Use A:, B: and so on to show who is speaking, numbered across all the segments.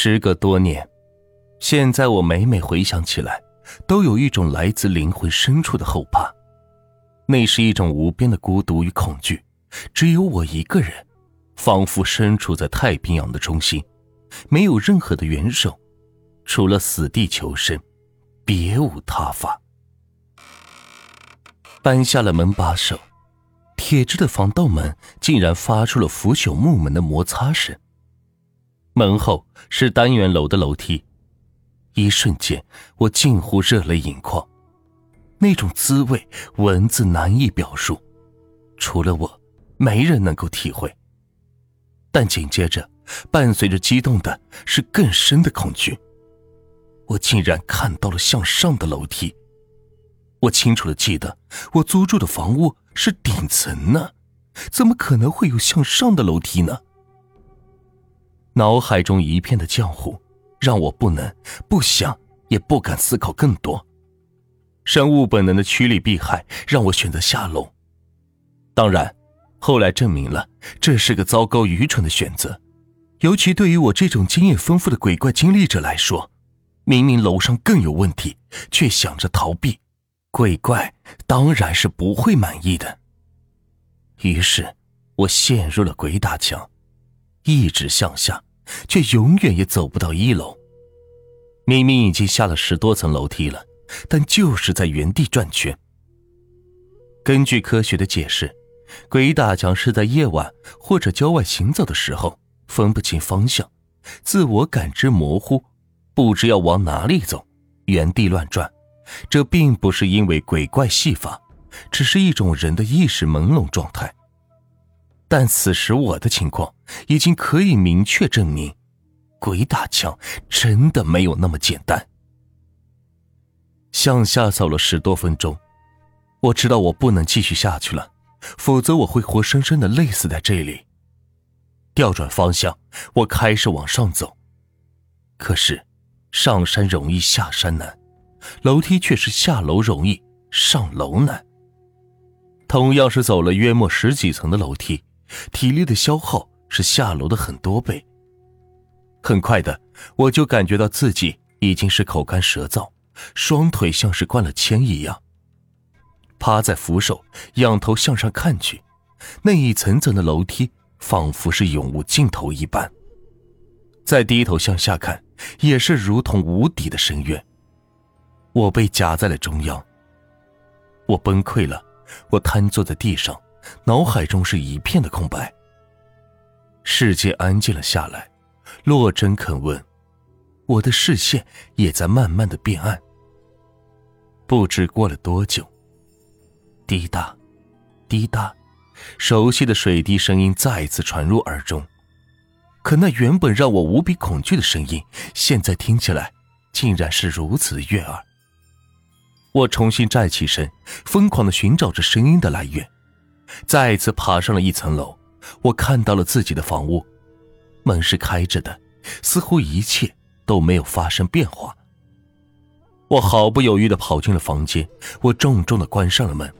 A: 时隔多年，现在我每每回想起来，都有一种来自灵魂深处的后怕。那是一种无边的孤独与恐惧，只有我一个人，仿佛身处在太平洋的中心，没有任何的援手，除了死地求生，别无他法。搬下了门把手，铁质的防盗门竟然发出了腐朽木门的摩擦声。门后是单元楼的楼梯，一瞬间，我近乎热泪盈眶。那种滋味，文字难以表述，除了我，没人能够体会。但紧接着，伴随着激动的是更深的恐惧。我竟然看到了向上的楼梯。我清楚的记得，我租住的房屋是顶层呢，怎么可能会有向上的楼梯呢？脑海中一片的浆糊，让我不能、不想、也不敢思考更多。生物本能的趋利避害，让我选择下楼。当然，后来证明了这是个糟糕愚蠢的选择，尤其对于我这种经验丰富的鬼怪经历者来说，明明楼上更有问题，却想着逃避，鬼怪当然是不会满意的。于是，我陷入了鬼打墙，一直向下，却永远也走不到一楼。明明已经下了十多层楼梯了。但就是在原地转圈。根据科学的解释，鬼打墙是在夜晚或者郊外行走的时候分不清方向，自我感知模糊，不知要往哪里走，原地乱转。这并不是因为鬼怪戏法，只是一种人的意识朦胧状态。但此时我的情况已经可以明确证明，鬼打墙真的没有那么简单。向下走了十多分钟，我知道我不能继续下去了，否则我会活生生的累死在这里。调转方向，我开始往上走。可是，上山容易下山难，楼梯却是下楼容易上楼难。同样是走了约莫十几层的楼梯，体力的消耗是下楼的很多倍。很快的，我就感觉到自己已经是口干舌燥。双腿像是灌了铅一样，趴在扶手，仰头向上看去，那一层层的楼梯仿佛是永无尽头一般。再低头向下看，也是如同无底的深渊。我被夹在了中央，我崩溃了，我瘫坐在地上，脑海中是一片的空白。世界安静了下来，落针肯问，我的视线也在慢慢的变暗。不知过了多久，滴答，滴答，熟悉的水滴声音再次传入耳中。可那原本让我无比恐惧的声音，现在听起来竟然是如此悦耳。我重新站起身，疯狂的寻找着声音的来源。再次爬上了一层楼，我看到了自己的房屋，门是开着的，似乎一切都没有发生变化。我毫不犹豫的跑进了房间，我重重的关上了门。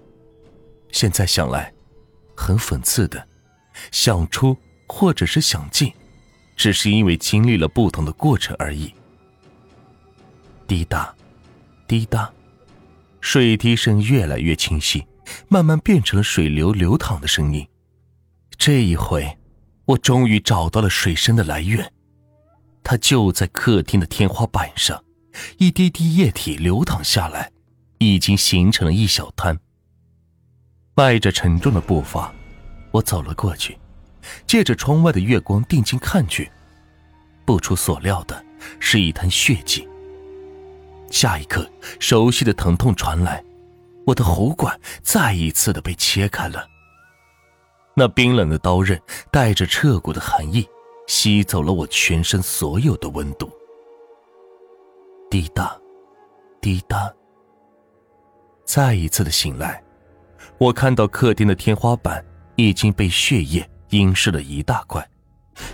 A: 现在想来，很讽刺的，想出或者是想进，只是因为经历了不同的过程而已。滴答，滴答，水滴声越来越清晰，慢慢变成了水流流淌的声音。这一回，我终于找到了水声的来源，它就在客厅的天花板上。一滴滴液体流淌下来，已经形成了一小滩。迈着沉重的步伐，我走了过去，借着窗外的月光定睛看去，不出所料的是一滩血迹。下一刻，熟悉的疼痛传来，我的喉管再一次的被切开了。那冰冷的刀刃带着彻骨的寒意，吸走了我全身所有的温度。滴答，滴答。再一次的醒来，我看到客厅的天花板已经被血液阴湿了一大块，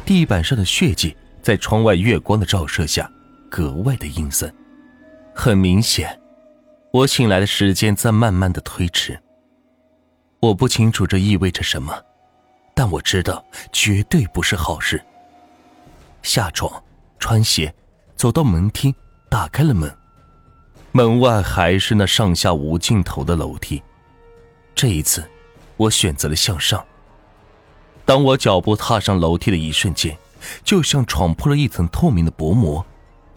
A: 地板上的血迹在窗外月光的照射下格外的阴森。很明显，我醒来的时间在慢慢的推迟。我不清楚这意味着什么，但我知道绝对不是好事。下床。穿鞋，走到门厅，打开了门。门外还是那上下无尽头的楼梯。这一次，我选择了向上。当我脚步踏上楼梯的一瞬间，就像闯破了一层透明的薄膜，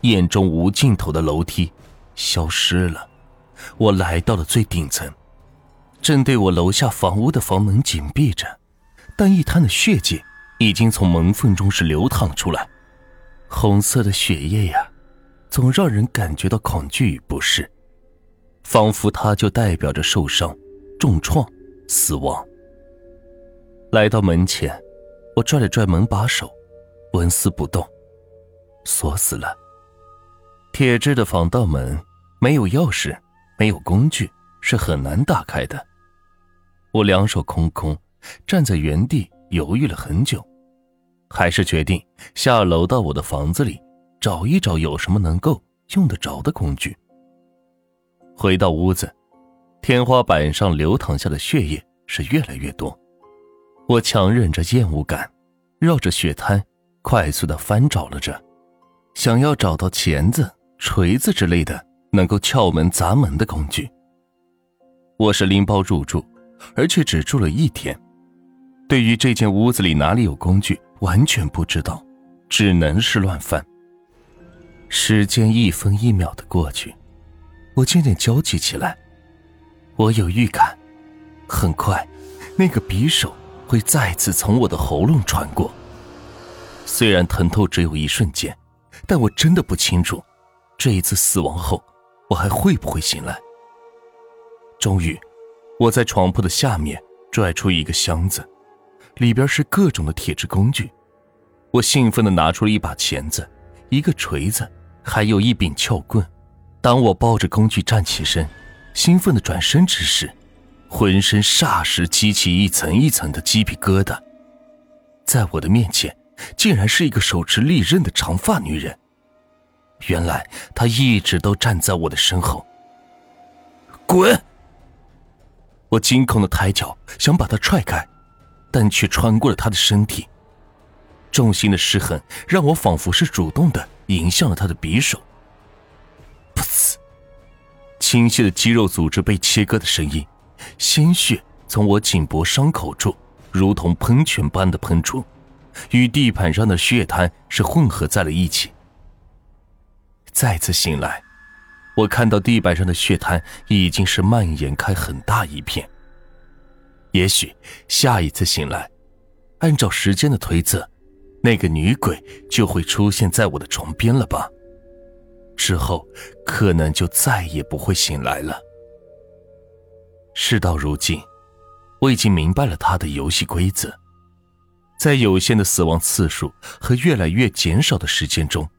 A: 眼中无尽头的楼梯消失了。我来到了最顶层，正对我楼下房屋的房门紧闭着，但一滩的血迹已经从门缝中是流淌出来。红色的血液呀，总让人感觉到恐惧与不适，仿佛它就代表着受伤、重创、死亡。来到门前，我拽了拽门把手，纹丝不动，锁死了。铁质的防盗门没有钥匙，没有工具，是很难打开的。我两手空空，站在原地犹豫了很久。还是决定下楼到我的房子里，找一找有什么能够用得着的工具。回到屋子，天花板上流淌下的血液是越来越多。我强忍着厌恶感，绕着血滩快速的翻找了着，想要找到钳子、锤子之类的能够撬门砸门的工具。我是拎包入住，而且只住了一天，对于这间屋子里哪里有工具。完全不知道，只能是乱翻。时间一分一秒的过去，我渐渐焦急起来。我有预感，很快，那个匕首会再次从我的喉咙穿过。虽然疼痛只有一瞬间，但我真的不清楚，这一次死亡后，我还会不会醒来。终于，我在床铺的下面拽出一个箱子。里边是各种的铁制工具，我兴奋地拿出了一把钳子、一个锤子，还有一柄撬棍。当我抱着工具站起身，兴奋地转身之时，浑身霎时激起一层一层的鸡皮疙瘩。在我的面前，竟然是一个手持利刃的长发女人。原来他一直都站在我的身后。滚！我惊恐的抬脚想把他踹开。但却穿过了他的身体，重心的失衡让我仿佛是主动的迎向了他的匕首。噗呲，清晰的肌肉组织被切割的声音，鲜血从我颈脖伤口处如同喷泉般的喷出，与地板上的血滩是混合在了一起。再次醒来，我看到地板上的血滩已经是蔓延开很大一片。也许下一次醒来，按照时间的推测，那个女鬼就会出现在我的床边了吧？之后可能就再也不会醒来了。事到如今，我已经明白了他的游戏规则，在有限的死亡次数和越来越减少的时间中，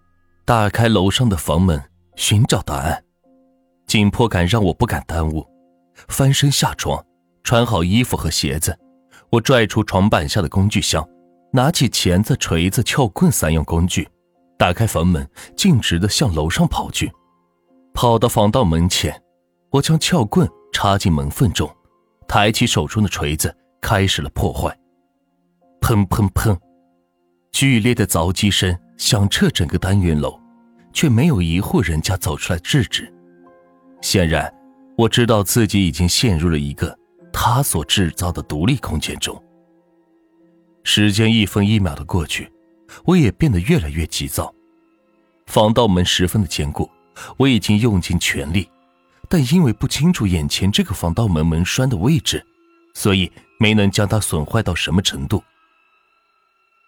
A: 打开楼上的房门，寻找答案。紧迫感让我不敢耽误，翻身下床。穿好衣服和鞋子，我拽出床板下的工具箱，拿起钳子、锤子、撬棍三样工具，打开房门，径直的向楼上跑去。跑到防盗门前，我将撬棍插进门缝中，抬起手中的锤子，开始了破坏。砰砰砰，剧烈的凿击声响彻整个单元楼，却没有一户人家走出来制止。显然，我知道自己已经陷入了一个。他所制造的独立空间中，时间一分一秒的过去，我也变得越来越急躁。防盗门十分的坚固，我已经用尽全力，但因为不清楚眼前这个防盗门门栓的位置，所以没能将它损坏到什么程度。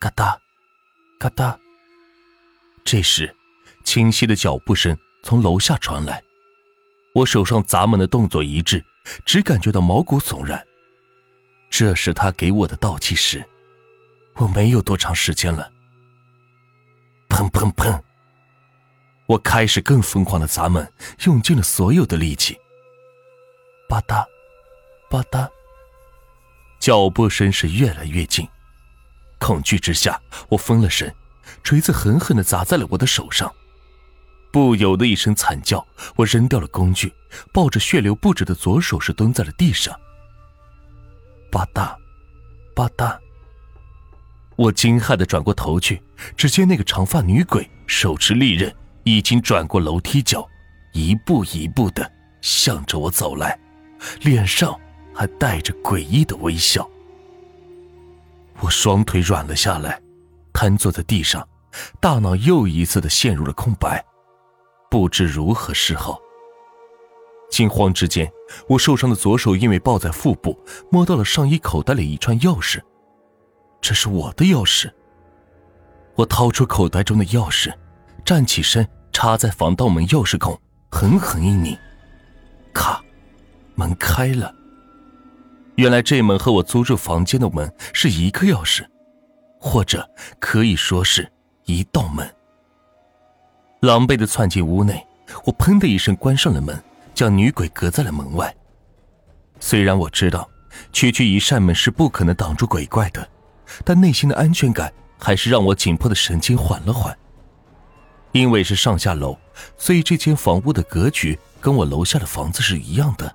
A: 嘎哒，嘎哒。这时，清晰的脚步声从楼下传来，我手上砸门的动作一致。只感觉到毛骨悚然。这是他给我的倒计时，我没有多长时间了。砰砰砰！我开始更疯狂的砸门，用尽了所有的力气。吧嗒，吧嗒，脚步声是越来越近。恐惧之下，我分了神，锤子狠狠的砸在了我的手上。不由的一声惨叫，我扔掉了工具，抱着血流不止的左手是蹲在了地上。吧嗒，吧嗒。我惊骇的转过头去，只见那个长发女鬼手持利刃，已经转过楼梯角，一步一步的向着我走来，脸上还带着诡异的微笑。我双腿软了下来，瘫坐在地上，大脑又一次的陷入了空白，不知如何是好。惊慌之间，我受伤的左手因为抱在腹部，摸到了上衣口袋里一串钥匙，这是我的钥匙。我掏出口袋中的钥匙，站起身，插在防盗门钥匙孔，狠狠一拧，咔，门开了。原来这门和我租住房间的门是一个钥匙，或者可以说是一道门。狼狈的窜进屋内，我砰的一声关上了门，将女鬼隔在了门外。虽然我知道，区区一扇门是不可能挡住鬼怪的，但内心的安全感还是让我紧迫的神经缓了缓。因为是上下楼，所以这间房屋的格局跟我楼下的房子是一样的。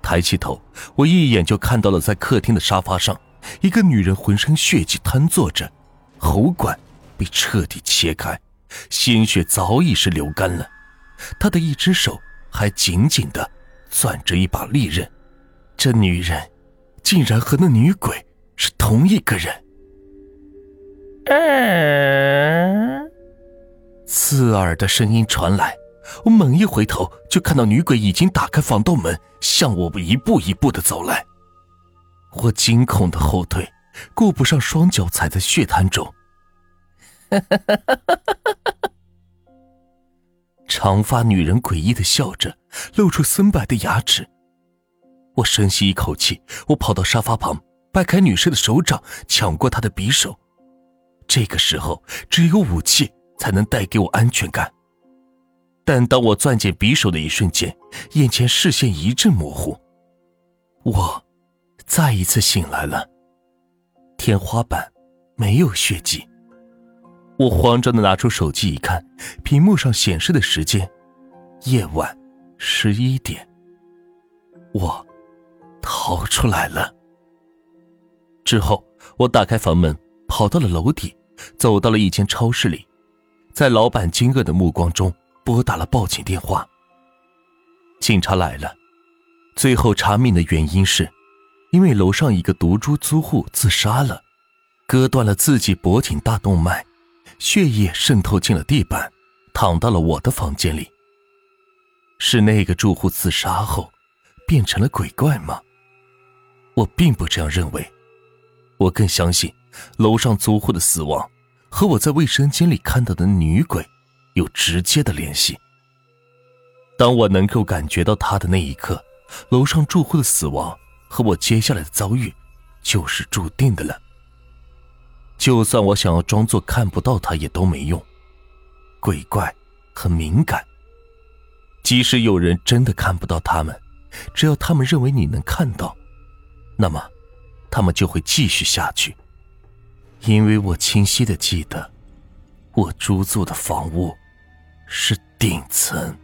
A: 抬起头，我一眼就看到了在客厅的沙发上，一个女人浑身血迹瘫坐着，喉管被彻底切开，鲜血早已是流干了。她的一只手还紧紧的攥着一把利刃，这女人竟然和那女鬼是同一个人。刺耳的声音传来。我猛一回头，就看到女鬼已经打开防盗门，向我一步一步的走来。我惊恐的后退，顾不上双脚踩在血滩中。长发女人诡异的笑着，露出森白的牙齿。我深吸一口气，我跑到沙发旁，掰开女士的手掌，抢过她的匕首。这个时候，只有武器才能带给我安全感。但当我攥紧匕首的一瞬间，眼前视线一阵模糊，我再一次醒来了。天花板没有血迹，我慌张的拿出手机一看，屏幕上显示的时间，夜晚十一点。我逃出来了。之后，我打开房门，跑到了楼底，走到了一间超市里，在老板惊愕的目光中。拨打了报警电话。警察来了，最后查明的原因是，因为楼上一个毒株租户自杀了，割断了自己脖颈大动脉，血液渗透进了地板，躺到了我的房间里。是那个住户自杀后，变成了鬼怪吗？我并不这样认为，我更相信楼上租户的死亡和我在卫生间里看到的女鬼。有直接的联系。当我能够感觉到他的那一刻，楼上住户的死亡和我接下来的遭遇，就是注定的了。就算我想要装作看不到他，也都没用。鬼怪很敏感，即使有人真的看不到他们，只要他们认为你能看到，那么，他们就会继续下去。因为我清晰的记得，我租住的房屋。是顶层。